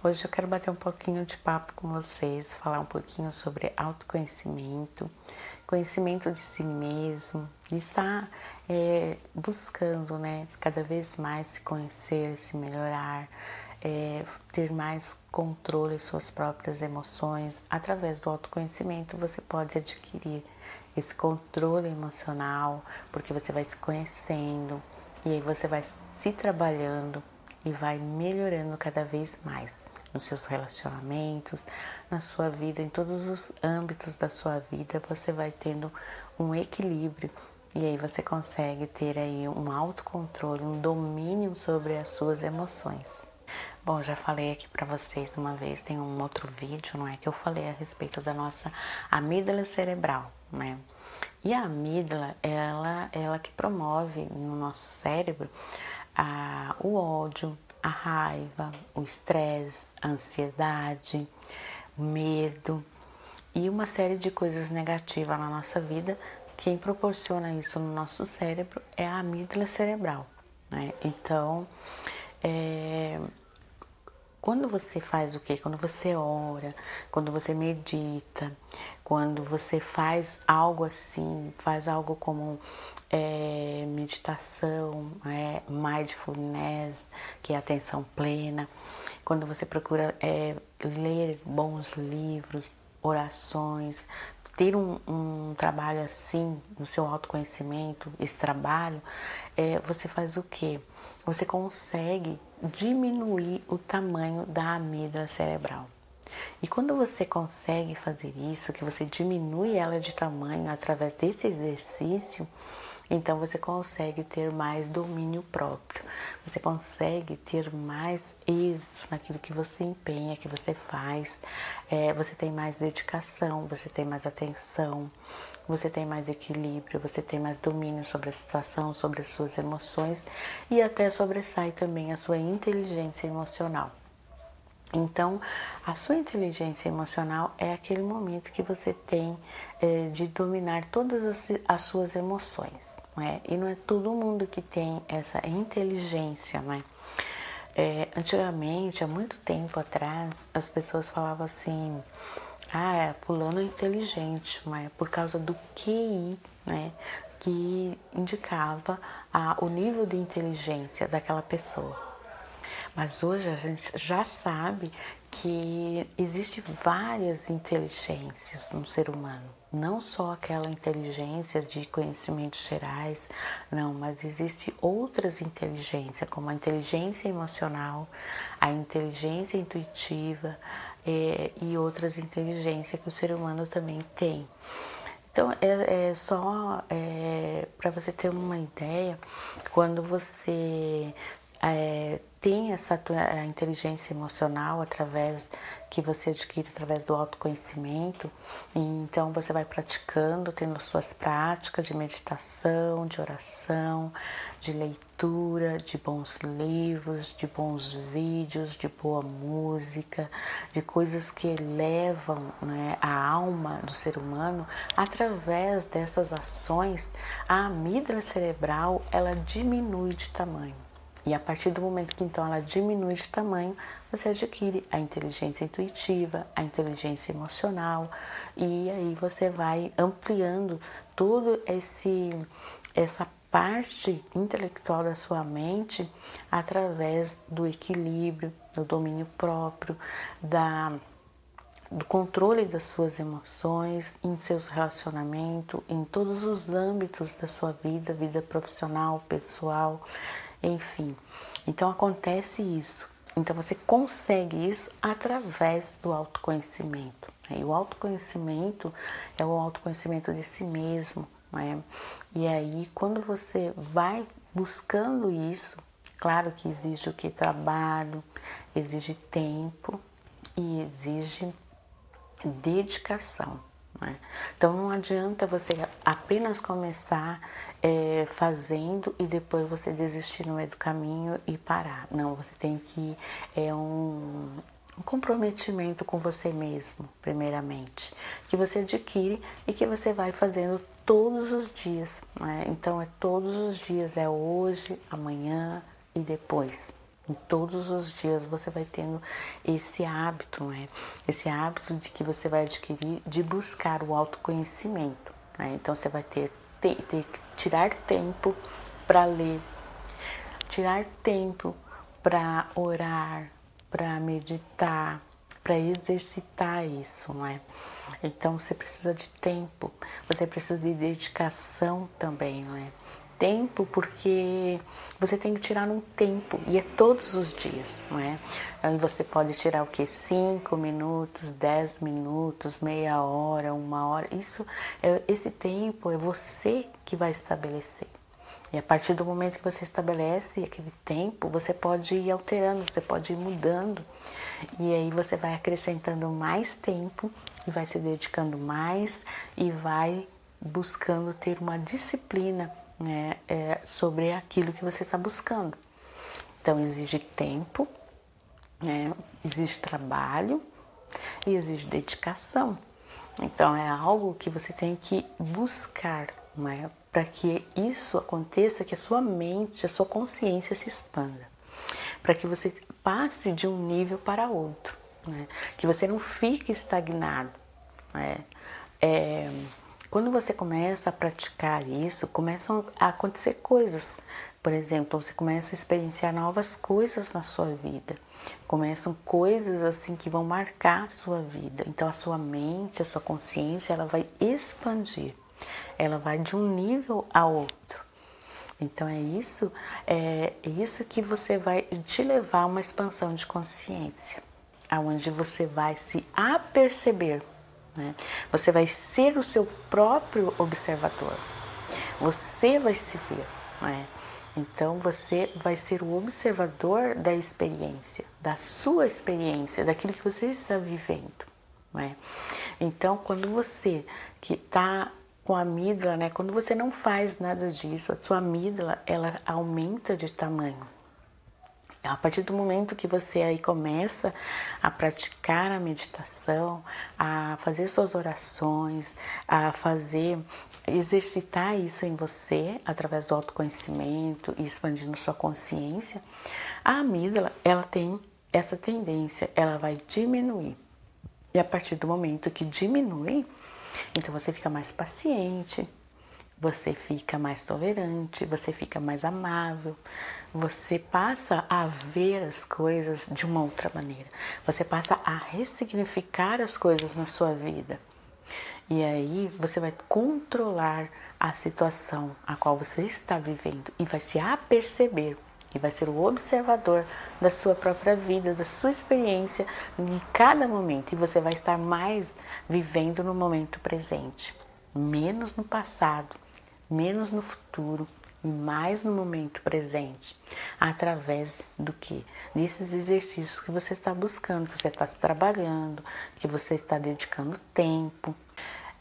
Hoje eu quero bater um pouquinho de papo com vocês, falar um pouquinho sobre autoconhecimento, conhecimento de si mesmo, estar é, buscando, né, cada vez mais se conhecer, se melhorar, é, ter mais controle de suas próprias emoções. Através do autoconhecimento você pode adquirir esse controle emocional, porque você vai se conhecendo e aí você vai se trabalhando e vai melhorando cada vez mais nos seus relacionamentos, na sua vida, em todos os âmbitos da sua vida, você vai tendo um equilíbrio e aí você consegue ter aí um autocontrole, um domínio sobre as suas emoções. Bom, já falei aqui para vocês uma vez, tem um outro vídeo, não é, que eu falei a respeito da nossa amígdala cerebral, né? E a amígdala, ela, ela que promove no nosso cérebro a, o ódio, a raiva, o estresse, a ansiedade, medo e uma série de coisas negativas na nossa vida. Quem proporciona isso no nosso cérebro é a amígdala cerebral. Né? Então, é, quando você faz o quê? Quando você ora, quando você medita, quando você faz algo assim, faz algo como é, meditação, é, mindfulness, que é atenção plena, quando você procura é, ler bons livros, orações, ter um, um, trabalho assim no seu autoconhecimento, esse trabalho, é, você faz o quê? Você consegue diminuir o tamanho da amígdala cerebral. E quando você consegue fazer isso, que você diminui ela de tamanho através desse exercício, então você consegue ter mais domínio próprio, você consegue ter mais êxito naquilo que você empenha, que você faz, é, você tem mais dedicação, você tem mais atenção, você tem mais equilíbrio, você tem mais domínio sobre a situação, sobre as suas emoções e até sobressai também a sua inteligência emocional. Então, a sua inteligência emocional é aquele momento que você tem é, de dominar todas as, as suas emoções, não é? E não é todo mundo que tem essa inteligência, não é? antigamente, há muito tempo atrás, as pessoas falavam assim: ah, fulano é inteligente, não é? Por causa do QI, né? Que indicava a, o nível de inteligência daquela pessoa. Mas hoje a gente já sabe que existe várias inteligências no ser humano, não só aquela inteligência de conhecimentos gerais, não, mas existe outras inteligências, como a inteligência emocional, a inteligência intuitiva é, e outras inteligências que o ser humano também tem. Então, é, é só é, para você ter uma ideia, quando você é, tem essa inteligência emocional através que você adquire através do autoconhecimento. E então você vai praticando, tendo suas práticas de meditação, de oração, de leitura, de bons livros, de bons vídeos, de boa música, de coisas que elevam né, a alma do ser humano. Através dessas ações, a amígdala cerebral ela diminui de tamanho. E a partir do momento que então ela diminui de tamanho, você adquire a inteligência intuitiva, a inteligência emocional, e aí você vai ampliando todo esse essa parte intelectual da sua mente através do equilíbrio, do domínio próprio, da do controle das suas emoções, em seus relacionamentos, em todos os âmbitos da sua vida, vida profissional, pessoal, enfim. Então acontece isso. Então você consegue isso através do autoconhecimento. E o autoconhecimento é o autoconhecimento de si mesmo. Né? E aí, quando você vai buscando isso, claro que exige o que? Trabalho, exige tempo e exige dedicação. Né? Então não adianta você apenas começar é, fazendo e depois você desistir no meio do caminho e parar. Não, você tem que é um, um comprometimento com você mesmo, primeiramente, que você adquire e que você vai fazendo todos os dias. Né? Então é todos os dias, é hoje, amanhã e depois. Todos os dias você vai tendo esse hábito, né? Esse hábito de que você vai adquirir de buscar o autoconhecimento. Né? Então você vai ter, ter, ter que tirar tempo para ler, tirar tempo para orar, para meditar, para exercitar isso, não é? Então você precisa de tempo, você precisa de dedicação também, não é? Tempo porque você tem que tirar um tempo e é todos os dias, não é? Você pode tirar o que? Cinco minutos, dez minutos, meia hora, uma hora. Isso, é, esse tempo é você que vai estabelecer. E a partir do momento que você estabelece aquele tempo, você pode ir alterando, você pode ir mudando. E aí você vai acrescentando mais tempo e vai se dedicando mais e vai buscando ter uma disciplina né, é, sobre aquilo que você está buscando. Então exige tempo, né, exige trabalho e exige dedicação. Então é algo que você tem que buscar, né, para que isso aconteça, que a sua mente, a sua consciência se expanda, para que você passe de um nível para outro, né? que você não fique estagnado. Né? É, quando você começa a praticar isso, começam a acontecer coisas. Por exemplo, você começa a experienciar novas coisas na sua vida. Começam coisas assim que vão marcar a sua vida. Então a sua mente, a sua consciência, ela vai expandir ela vai de um nível a outro. Então é isso, é isso que você vai te levar a uma expansão de consciência, aonde você vai se aperceber, né? Você vai ser o seu próprio observador. Você vai se ver, né? Então você vai ser o observador da experiência, da sua experiência, daquilo que você está vivendo. Né? Então, quando você que está com a amígdala, né? Quando você não faz nada disso, a sua amígdala ela aumenta de tamanho. A partir do momento que você aí começa a praticar a meditação, a fazer suas orações, a fazer, exercitar isso em você através do autoconhecimento e expandindo sua consciência, a amígdala ela tem essa tendência, ela vai diminuir. E a partir do momento que diminui, então você fica mais paciente, você fica mais tolerante, você fica mais amável, você passa a ver as coisas de uma outra maneira, você passa a ressignificar as coisas na sua vida. E aí você vai controlar a situação a qual você está vivendo e vai se aperceber e vai ser o observador da sua própria vida, da sua experiência em cada momento. E você vai estar mais vivendo no momento presente, menos no passado, menos no futuro e mais no momento presente, através do que? Desses exercícios que você está buscando, que você está trabalhando, que você está dedicando tempo.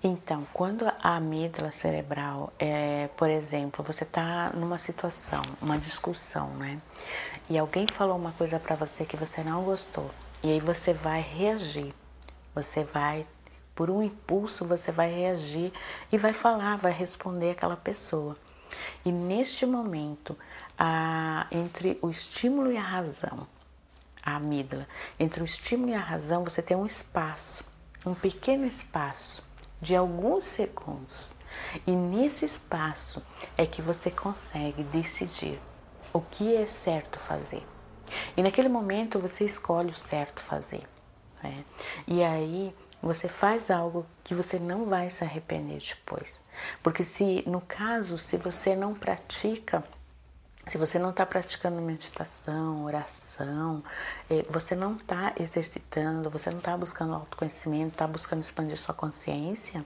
Então, quando a amígdala cerebral, é, por exemplo, você está numa situação, uma discussão, né? E alguém falou uma coisa para você que você não gostou, e aí você vai reagir, você vai, por um impulso, você vai reagir e vai falar, vai responder aquela pessoa. E neste momento, a, entre o estímulo e a razão, a amígdala, entre o estímulo e a razão, você tem um espaço, um pequeno espaço de alguns segundos. E nesse espaço é que você consegue decidir o que é certo fazer. E naquele momento você escolhe o certo fazer. Né? E aí você faz algo que você não vai se arrepender depois. Porque se, no caso, se você não pratica se você não está praticando meditação, oração, é, você não está exercitando, você não está buscando autoconhecimento, está buscando expandir sua consciência,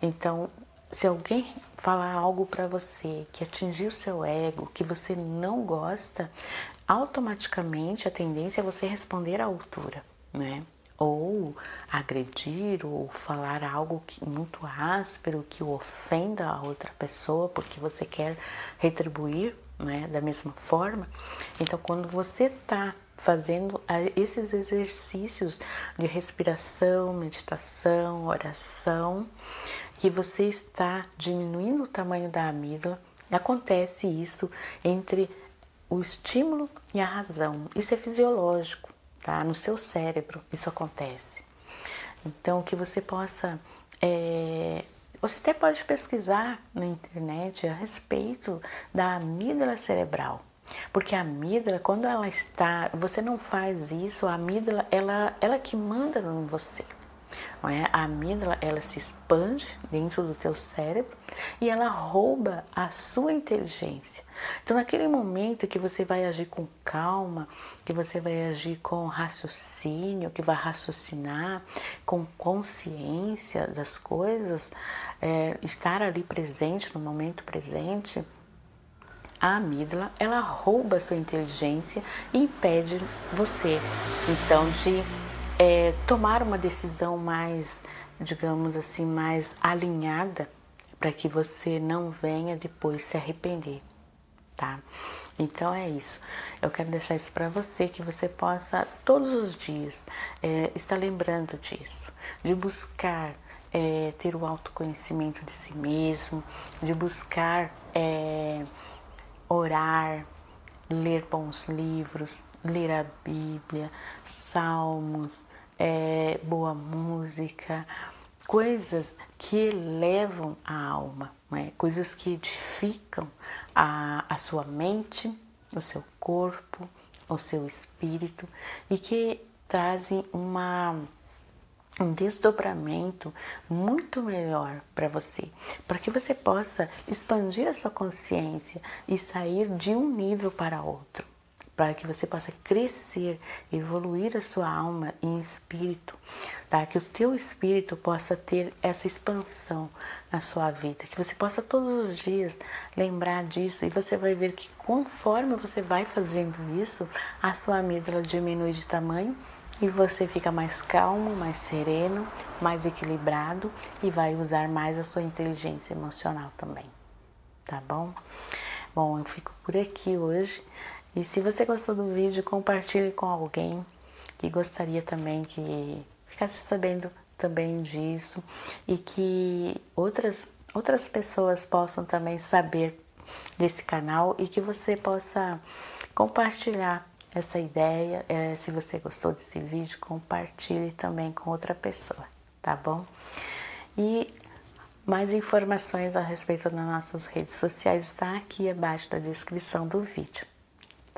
então, se alguém falar algo para você que atingir o seu ego, que você não gosta, automaticamente a tendência é você responder à altura, né? Ou agredir, ou falar algo que, muito áspero que ofenda a outra pessoa porque você quer retribuir né, da mesma forma. Então, quando você está fazendo esses exercícios de respiração, meditação, oração, que você está diminuindo o tamanho da amígdala, acontece isso entre o estímulo e a razão. Isso é fisiológico, tá? No seu cérebro isso acontece. Então, que você possa. É, você até pode pesquisar na internet a respeito da amígdala cerebral. Porque a amígdala, quando ela está, você não faz isso, a amígdala, ela, ela que manda em você. É? A amígdala ela se expande dentro do teu cérebro e ela rouba a sua inteligência. Então, naquele momento que você vai agir com calma, que você vai agir com raciocínio, que vai raciocinar com consciência das coisas, é, estar ali presente no momento presente, a amígdala ela rouba a sua inteligência e impede você então de é, tomar uma decisão mais, digamos assim, mais alinhada para que você não venha depois se arrepender, tá? Então é isso. Eu quero deixar isso para você que você possa todos os dias é, estar lembrando disso, de buscar é, ter o autoconhecimento de si mesmo, de buscar é, orar, ler bons livros, ler a Bíblia, salmos, é, boa música, coisas que elevam a alma, né? coisas que edificam a, a sua mente, o seu corpo, o seu espírito e que trazem uma um desdobramento muito melhor para você, para que você possa expandir a sua consciência e sair de um nível para outro para que você possa crescer, evoluir a sua alma em espírito, tá? Que o teu espírito possa ter essa expansão na sua vida, que você possa todos os dias lembrar disso e você vai ver que conforme você vai fazendo isso, a sua amígdala diminui de tamanho e você fica mais calmo, mais sereno, mais equilibrado e vai usar mais a sua inteligência emocional também. Tá bom? Bom, eu fico por aqui hoje. E se você gostou do vídeo, compartilhe com alguém que gostaria também que ficasse sabendo também disso e que outras outras pessoas possam também saber desse canal e que você possa compartilhar essa ideia. É, se você gostou desse vídeo, compartilhe também com outra pessoa, tá bom? E mais informações a respeito das nossas redes sociais está aqui abaixo da descrição do vídeo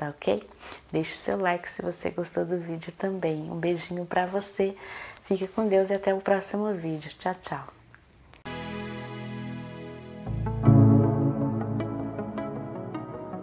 tá ok? Deixe seu like se você gostou do vídeo também. Um beijinho para você, fique com Deus e até o próximo vídeo. Tchau, tchau!